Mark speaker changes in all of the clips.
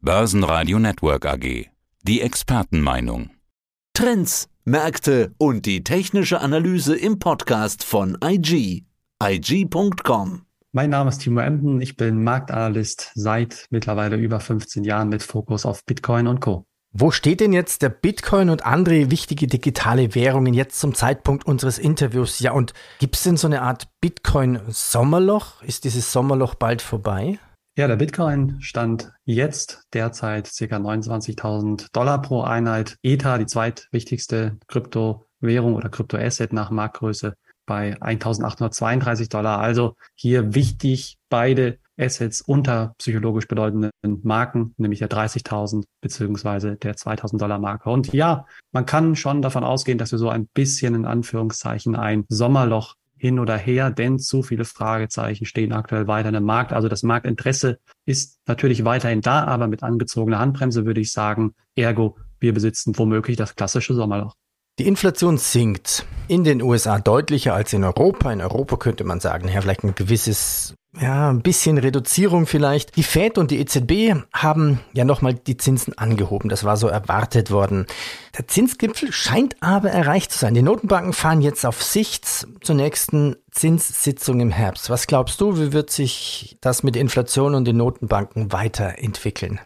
Speaker 1: Börsenradio Network AG. Die Expertenmeinung.
Speaker 2: Trends, Märkte und die technische Analyse im Podcast von IG. IG.com.
Speaker 3: Mein Name ist Timo Emden. Ich bin Marktanalyst seit mittlerweile über 15 Jahren mit Fokus auf Bitcoin und Co.
Speaker 4: Wo steht denn jetzt der Bitcoin und andere wichtige digitale Währungen jetzt zum Zeitpunkt unseres Interviews? Ja, und gibt es denn so eine Art Bitcoin-Sommerloch? Ist dieses Sommerloch bald vorbei?
Speaker 3: Ja, der Bitcoin stand jetzt derzeit ca. 29.000 Dollar pro Einheit. Ether, die zweitwichtigste Kryptowährung oder Kryptoasset nach Marktgröße, bei 1.832 Dollar. Also hier wichtig, beide Assets unter psychologisch bedeutenden Marken, nämlich der 30.000 beziehungsweise der 2.000 Dollar Marke. Und ja, man kann schon davon ausgehen, dass wir so ein bisschen in Anführungszeichen ein Sommerloch hin oder her, denn zu viele Fragezeichen stehen aktuell weiter im Markt. Also das Marktinteresse ist natürlich weiterhin da, aber mit angezogener Handbremse würde ich sagen, ergo, wir besitzen womöglich das klassische Sommerloch.
Speaker 4: Die Inflation sinkt in den USA deutlicher als in Europa. In Europa könnte man sagen, ja, vielleicht ein gewisses ja, ein bisschen Reduzierung vielleicht. Die Fed und die EZB haben ja nochmal die Zinsen angehoben. Das war so erwartet worden. Der Zinsgipfel scheint aber erreicht zu sein. Die Notenbanken fahren jetzt auf Sicht zur nächsten Zinssitzung im Herbst. Was glaubst du, wie wird sich das mit Inflation und den Notenbanken weiterentwickeln?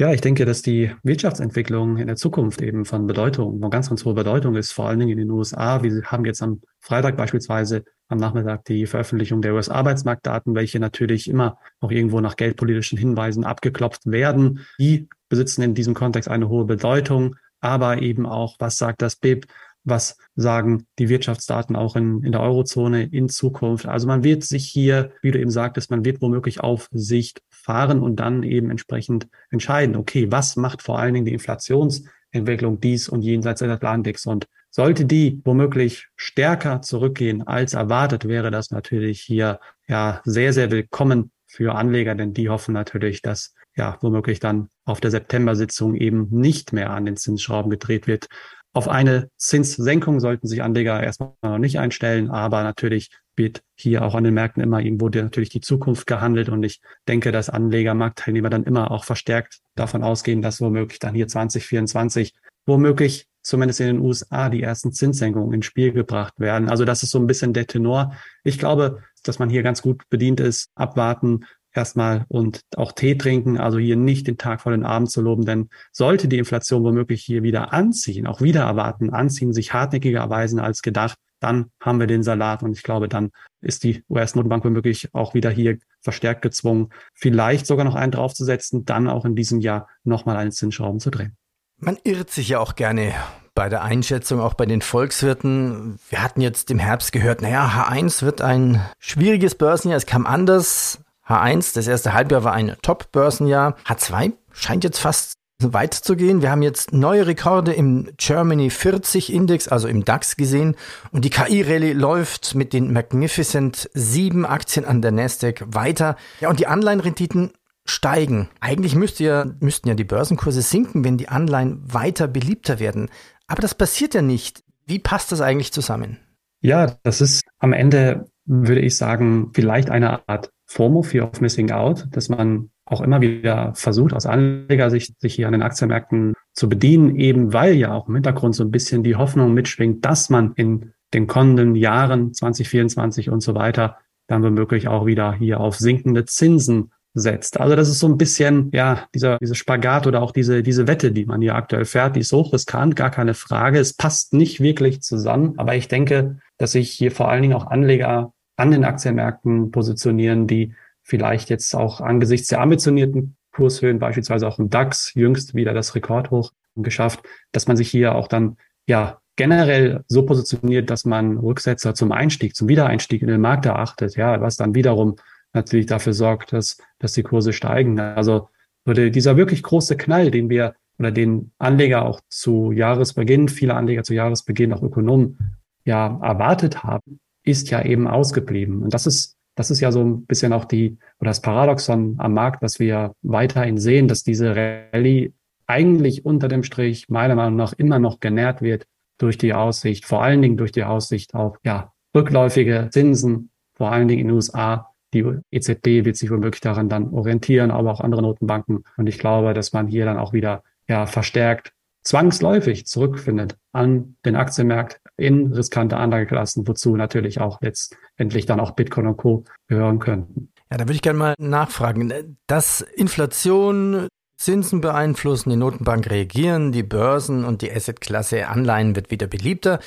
Speaker 3: Ja, ich denke, dass die Wirtschaftsentwicklung in der Zukunft eben von Bedeutung, von ganz, ganz hoher Bedeutung ist, vor allen Dingen in den USA. Wir haben jetzt am Freitag beispielsweise am Nachmittag die Veröffentlichung der US-Arbeitsmarktdaten, welche natürlich immer auch irgendwo nach geldpolitischen Hinweisen abgeklopft werden. Die besitzen in diesem Kontext eine hohe Bedeutung, aber eben auch, was sagt das BIP, was sagen die Wirtschaftsdaten auch in, in der Eurozone in Zukunft. Also man wird sich hier, wie du eben sagtest, man wird womöglich auf Sicht fahren und dann eben entsprechend entscheiden, okay, was macht vor allen Dingen die Inflationsentwicklung dies und jenseits des Atlantiks und sollte die womöglich stärker zurückgehen als erwartet, wäre das natürlich hier ja sehr, sehr willkommen für Anleger, denn die hoffen natürlich, dass ja womöglich dann auf der September-Sitzung eben nicht mehr an den Zinsschrauben gedreht wird. Auf eine Zinssenkung sollten sich Anleger erstmal noch nicht einstellen, aber natürlich wird hier auch an den Märkten immer irgendwo natürlich die Zukunft gehandelt und ich denke, dass Anleger, Marktteilnehmer dann immer auch verstärkt davon ausgehen, dass womöglich dann hier 2024 womöglich zumindest in den USA die ersten Zinssenkungen ins Spiel gebracht werden. Also das ist so ein bisschen der Tenor. Ich glaube, dass man hier ganz gut bedient ist, abwarten, erstmal und auch Tee trinken, also hier nicht den Tag vor den Abend zu loben, denn sollte die Inflation womöglich hier wieder anziehen, auch wieder erwarten, anziehen, sich hartnäckiger erweisen als gedacht, dann haben wir den Salat und ich glaube, dann ist die US-Notenbank womöglich auch wieder hier verstärkt gezwungen, vielleicht sogar noch einen draufzusetzen, dann auch in diesem Jahr nochmal einen Zinsschrauben zu drehen.
Speaker 4: Man irrt sich ja auch gerne bei der Einschätzung, auch bei den Volkswirten. Wir hatten jetzt im Herbst gehört, naja, H1 wird ein schwieriges Börsenjahr. Es kam anders. H1, das erste Halbjahr war ein Top-Börsenjahr. H2 scheint jetzt fast weit zu gehen. Wir haben jetzt neue Rekorde im Germany 40 Index, also im DAX gesehen. Und die KI-Rallye läuft mit den Magnificent 7 Aktien an der Nasdaq weiter. Ja, und die Anleihenrenditen steigen. Eigentlich müsste ja, müssten ja die Börsenkurse sinken, wenn die Anleihen weiter beliebter werden. Aber das passiert ja nicht. Wie passt das eigentlich zusammen?
Speaker 3: Ja, das ist am Ende, würde ich sagen, vielleicht eine Art FOMO, Fear of Missing Out, dass man auch immer wieder versucht, aus Anlegersicht sich hier an den Aktienmärkten zu bedienen, eben weil ja auch im Hintergrund so ein bisschen die Hoffnung mitschwingt, dass man in den kommenden Jahren 2024 und so weiter dann womöglich auch wieder hier auf sinkende Zinsen setzt. Also das ist so ein bisschen, ja, dieser, diese Spagat oder auch diese, diese Wette, die man hier aktuell fährt, die ist hochriskant, gar keine Frage. Es passt nicht wirklich zusammen. Aber ich denke, dass sich hier vor allen Dingen auch Anleger an den Aktienmärkten positionieren, die vielleicht jetzt auch angesichts der ambitionierten Kurshöhen, beispielsweise auch im DAX, jüngst wieder das Rekordhoch geschafft, dass man sich hier auch dann, ja, generell so positioniert, dass man Rücksetzer zum Einstieg, zum Wiedereinstieg in den Markt erachtet, ja, was dann wiederum natürlich dafür sorgt, dass, dass die Kurse steigen. Also würde dieser wirklich große Knall, den wir oder den Anleger auch zu Jahresbeginn, viele Anleger zu Jahresbeginn, auch Ökonomen, ja erwartet haben, ist ja eben ausgeblieben. Und das ist, das ist ja so ein bisschen auch die, oder das Paradoxon am Markt, was wir weiterhin sehen, dass diese Rallye eigentlich unter dem Strich meiner Meinung nach immer noch genährt wird durch die Aussicht, vor allen Dingen durch die Aussicht auf, ja, rückläufige Zinsen, vor allen Dingen in den USA Die EZB wird sich womöglich daran dann orientieren, aber auch andere Notenbanken. Und ich glaube, dass man hier dann auch wieder ja verstärkt zwangsläufig zurückfindet an den Aktienmarkt in riskante Anlageklassen, wozu natürlich auch letztendlich dann auch Bitcoin und Co. gehören könnten.
Speaker 4: Ja, da würde ich gerne mal nachfragen, dass Inflation Zinsen beeinflussen, die Notenbank reagieren, die Börsen und die Assetklasse Anleihen wird wieder beliebter,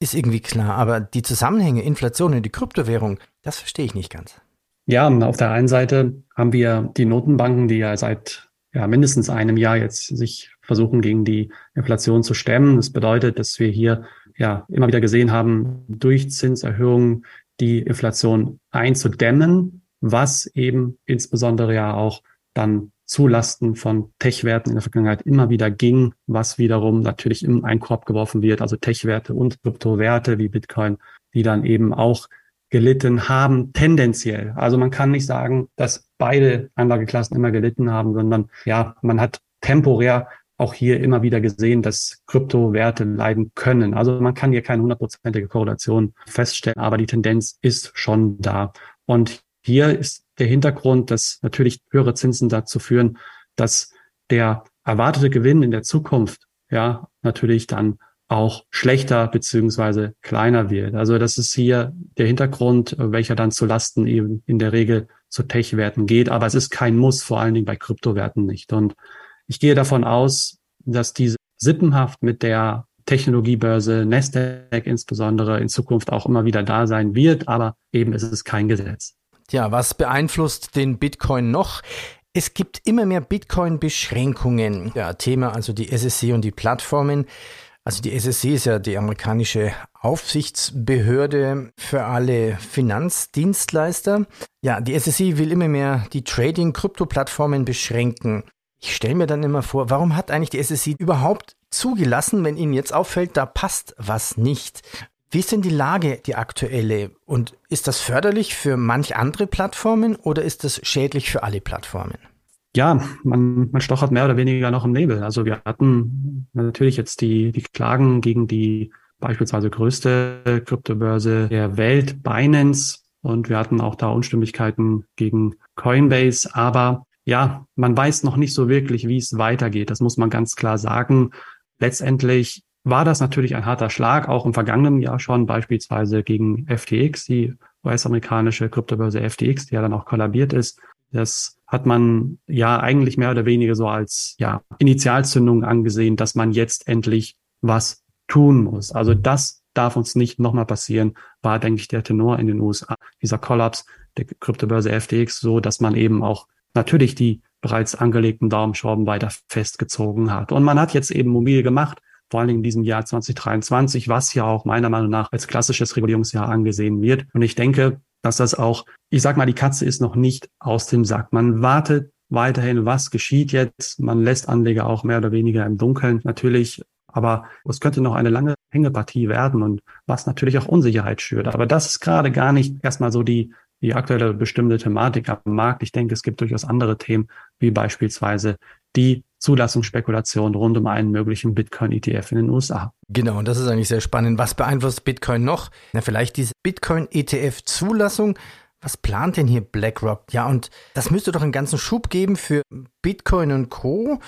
Speaker 4: ist irgendwie klar. Aber die Zusammenhänge, Inflation und die Kryptowährung, das verstehe ich nicht ganz.
Speaker 3: Ja, auf der einen Seite haben wir die Notenbanken, die ja seit ja, mindestens einem Jahr jetzt sich versuchen, gegen die Inflation zu stemmen. Das bedeutet, dass wir hier ja immer wieder gesehen haben, durch Zinserhöhungen die Inflation einzudämmen, was eben insbesondere ja auch dann zulasten von Tech-Werten in der Vergangenheit immer wieder ging, was wiederum natürlich im Einkorb geworfen wird, also Tech-Werte und Kryptowerte wie Bitcoin, die dann eben auch gelitten haben, tendenziell. Also man kann nicht sagen, dass beide Anlageklassen immer gelitten haben, sondern ja, man hat temporär auch hier immer wieder gesehen, dass Kryptowerte leiden können. Also man kann hier keine hundertprozentige Korrelation feststellen, aber die Tendenz ist schon da. Und hier ist der Hintergrund, dass natürlich höhere Zinsen dazu führen, dass der erwartete Gewinn in der Zukunft ja natürlich dann auch schlechter beziehungsweise kleiner wird. Also das ist hier der Hintergrund, welcher dann zu Lasten eben in der Regel zu Tech-Werten geht. Aber es ist kein Muss, vor allen Dingen bei Kryptowerten nicht. Und ich gehe davon aus, dass diese Sippenhaft mit der Technologiebörse Nasdaq insbesondere in Zukunft auch immer wieder da sein wird, aber eben ist es kein Gesetz.
Speaker 4: Ja, was beeinflusst den Bitcoin noch? Es gibt immer mehr Bitcoin-Beschränkungen. Ja, Thema also die SSC und die Plattformen. Also die SSC ist ja die amerikanische Aufsichtsbehörde für alle Finanzdienstleister. Ja, die SSC will immer mehr die Trading-Krypto-Plattformen beschränken. Ich stelle mir dann immer vor, warum hat eigentlich die SSC überhaupt zugelassen, wenn Ihnen jetzt auffällt, da passt was nicht? Wie ist denn die Lage, die aktuelle? Und ist das förderlich für manch andere Plattformen oder ist das schädlich für alle Plattformen?
Speaker 3: Ja, man, man stochert mehr oder weniger noch im Nebel. Also wir hatten natürlich jetzt die, die Klagen gegen die beispielsweise größte Kryptobörse der Welt, Binance. Und wir hatten auch da Unstimmigkeiten gegen Coinbase. Aber ja, man weiß noch nicht so wirklich, wie es weitergeht. Das muss man ganz klar sagen. Letztendlich war das natürlich ein harter Schlag, auch im vergangenen Jahr schon, beispielsweise gegen FTX, die US-amerikanische Kryptobörse FTX, die ja dann auch kollabiert ist. Das hat man ja eigentlich mehr oder weniger so als ja, Initialzündung angesehen, dass man jetzt endlich was tun muss. Also das darf uns nicht nochmal passieren, war, denke ich, der Tenor in den USA. Dieser Kollaps der Kryptobörse FTX so, dass man eben auch natürlich die bereits angelegten Daumenschrauben weiter festgezogen hat. Und man hat jetzt eben mobil gemacht, vor allen Dingen in diesem Jahr 2023, was ja auch meiner Meinung nach als klassisches Regulierungsjahr angesehen wird. Und ich denke, dass das auch, ich sag mal, die Katze ist noch nicht aus dem Sack. Man wartet weiterhin, was geschieht jetzt. Man lässt Anleger auch mehr oder weniger im Dunkeln natürlich. Aber es könnte noch eine lange Hängepartie werden und was natürlich auch Unsicherheit schürt. Aber das ist gerade gar nicht erstmal so die, die aktuelle bestimmte Thematik am Markt. Ich denke, es gibt durchaus andere Themen, wie beispielsweise die Zulassungsspekulation rund um einen möglichen Bitcoin-ETF in den USA.
Speaker 4: Genau, und das ist eigentlich sehr spannend. Was beeinflusst Bitcoin noch? Na, vielleicht diese Bitcoin-ETF-Zulassung. Was plant denn hier BlackRock? Ja, und das müsste doch einen ganzen Schub geben für Bitcoin und Co.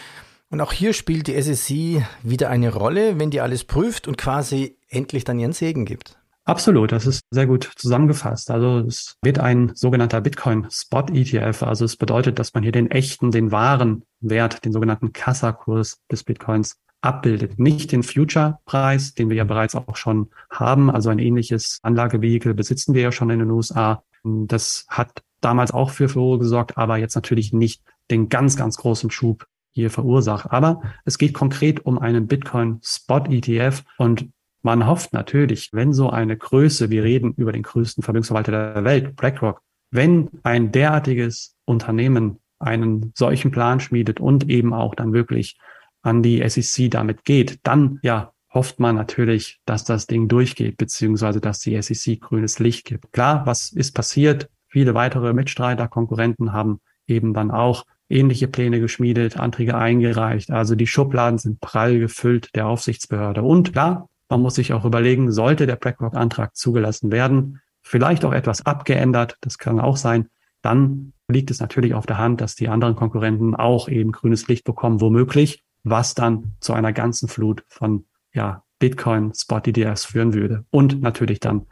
Speaker 4: Und auch hier spielt die SEC wieder eine Rolle, wenn die alles prüft und quasi endlich dann ihren Segen gibt.
Speaker 3: Absolut, das ist sehr gut zusammengefasst. Also es wird ein sogenannter Bitcoin Spot ETF. Also es bedeutet, dass man hier den echten, den wahren Wert, den sogenannten Kassakurs des Bitcoins abbildet. Nicht den Future-Preis, den wir ja bereits auch schon haben. Also ein ähnliches Anlagevehikel besitzen wir ja schon in den USA. Das hat damals auch für Furore gesorgt, aber jetzt natürlich nicht den ganz, ganz großen Schub hier verursacht. Aber es geht konkret um einen Bitcoin Spot ETF und man hofft natürlich, wenn so eine Größe, wir reden über den größten Vermögensverwalter der Welt, BlackRock, wenn ein derartiges Unternehmen einen solchen Plan schmiedet und eben auch dann wirklich an die SEC damit geht, dann ja hofft man natürlich, dass das Ding durchgeht, beziehungsweise dass die SEC grünes Licht gibt. Klar, was ist passiert? Viele weitere Mitstreiter, Konkurrenten haben eben dann auch ähnliche Pläne geschmiedet, Anträge eingereicht. Also die Schubladen sind prall gefüllt der Aufsichtsbehörde. Und klar, man muss sich auch überlegen, sollte der BlackRock-Antrag zugelassen werden, vielleicht auch etwas abgeändert, das kann auch sein, dann liegt es natürlich auf der Hand, dass die anderen Konkurrenten auch eben grünes Licht bekommen, womöglich, was dann zu einer ganzen Flut von ja, Bitcoin Spot ETFs führen würde. Und natürlich dann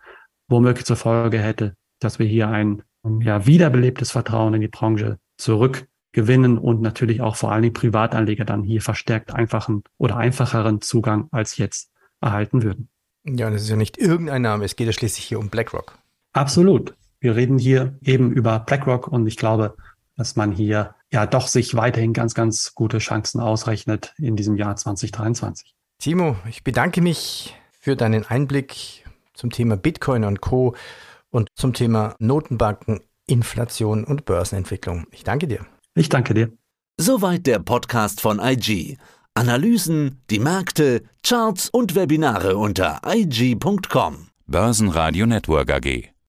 Speaker 3: womöglich zur Folge hätte, dass wir hier ein ja, wiederbelebtes Vertrauen in die Branche zurückgewinnen und natürlich auch vor allen Dingen Privatanleger dann hier verstärkt einfachen oder einfacheren Zugang als jetzt erhalten würden.
Speaker 4: Ja, und es ist ja nicht irgendein Name, es geht ja schließlich hier um BlackRock.
Speaker 3: Absolut. Wir reden hier eben über BlackRock und ich glaube, dass man hier ja doch sich weiterhin ganz, ganz gute Chancen ausrechnet in diesem Jahr 2023.
Speaker 4: Timo, ich bedanke mich für deinen Einblick zum Thema Bitcoin und Co. und zum Thema Notenbanken, Inflation und Börsenentwicklung. Ich danke dir.
Speaker 3: Ich danke dir.
Speaker 2: Soweit der Podcast von IG. Analysen, die Märkte, Charts und Webinare unter IG.com.
Speaker 1: Börsenradio Network AG.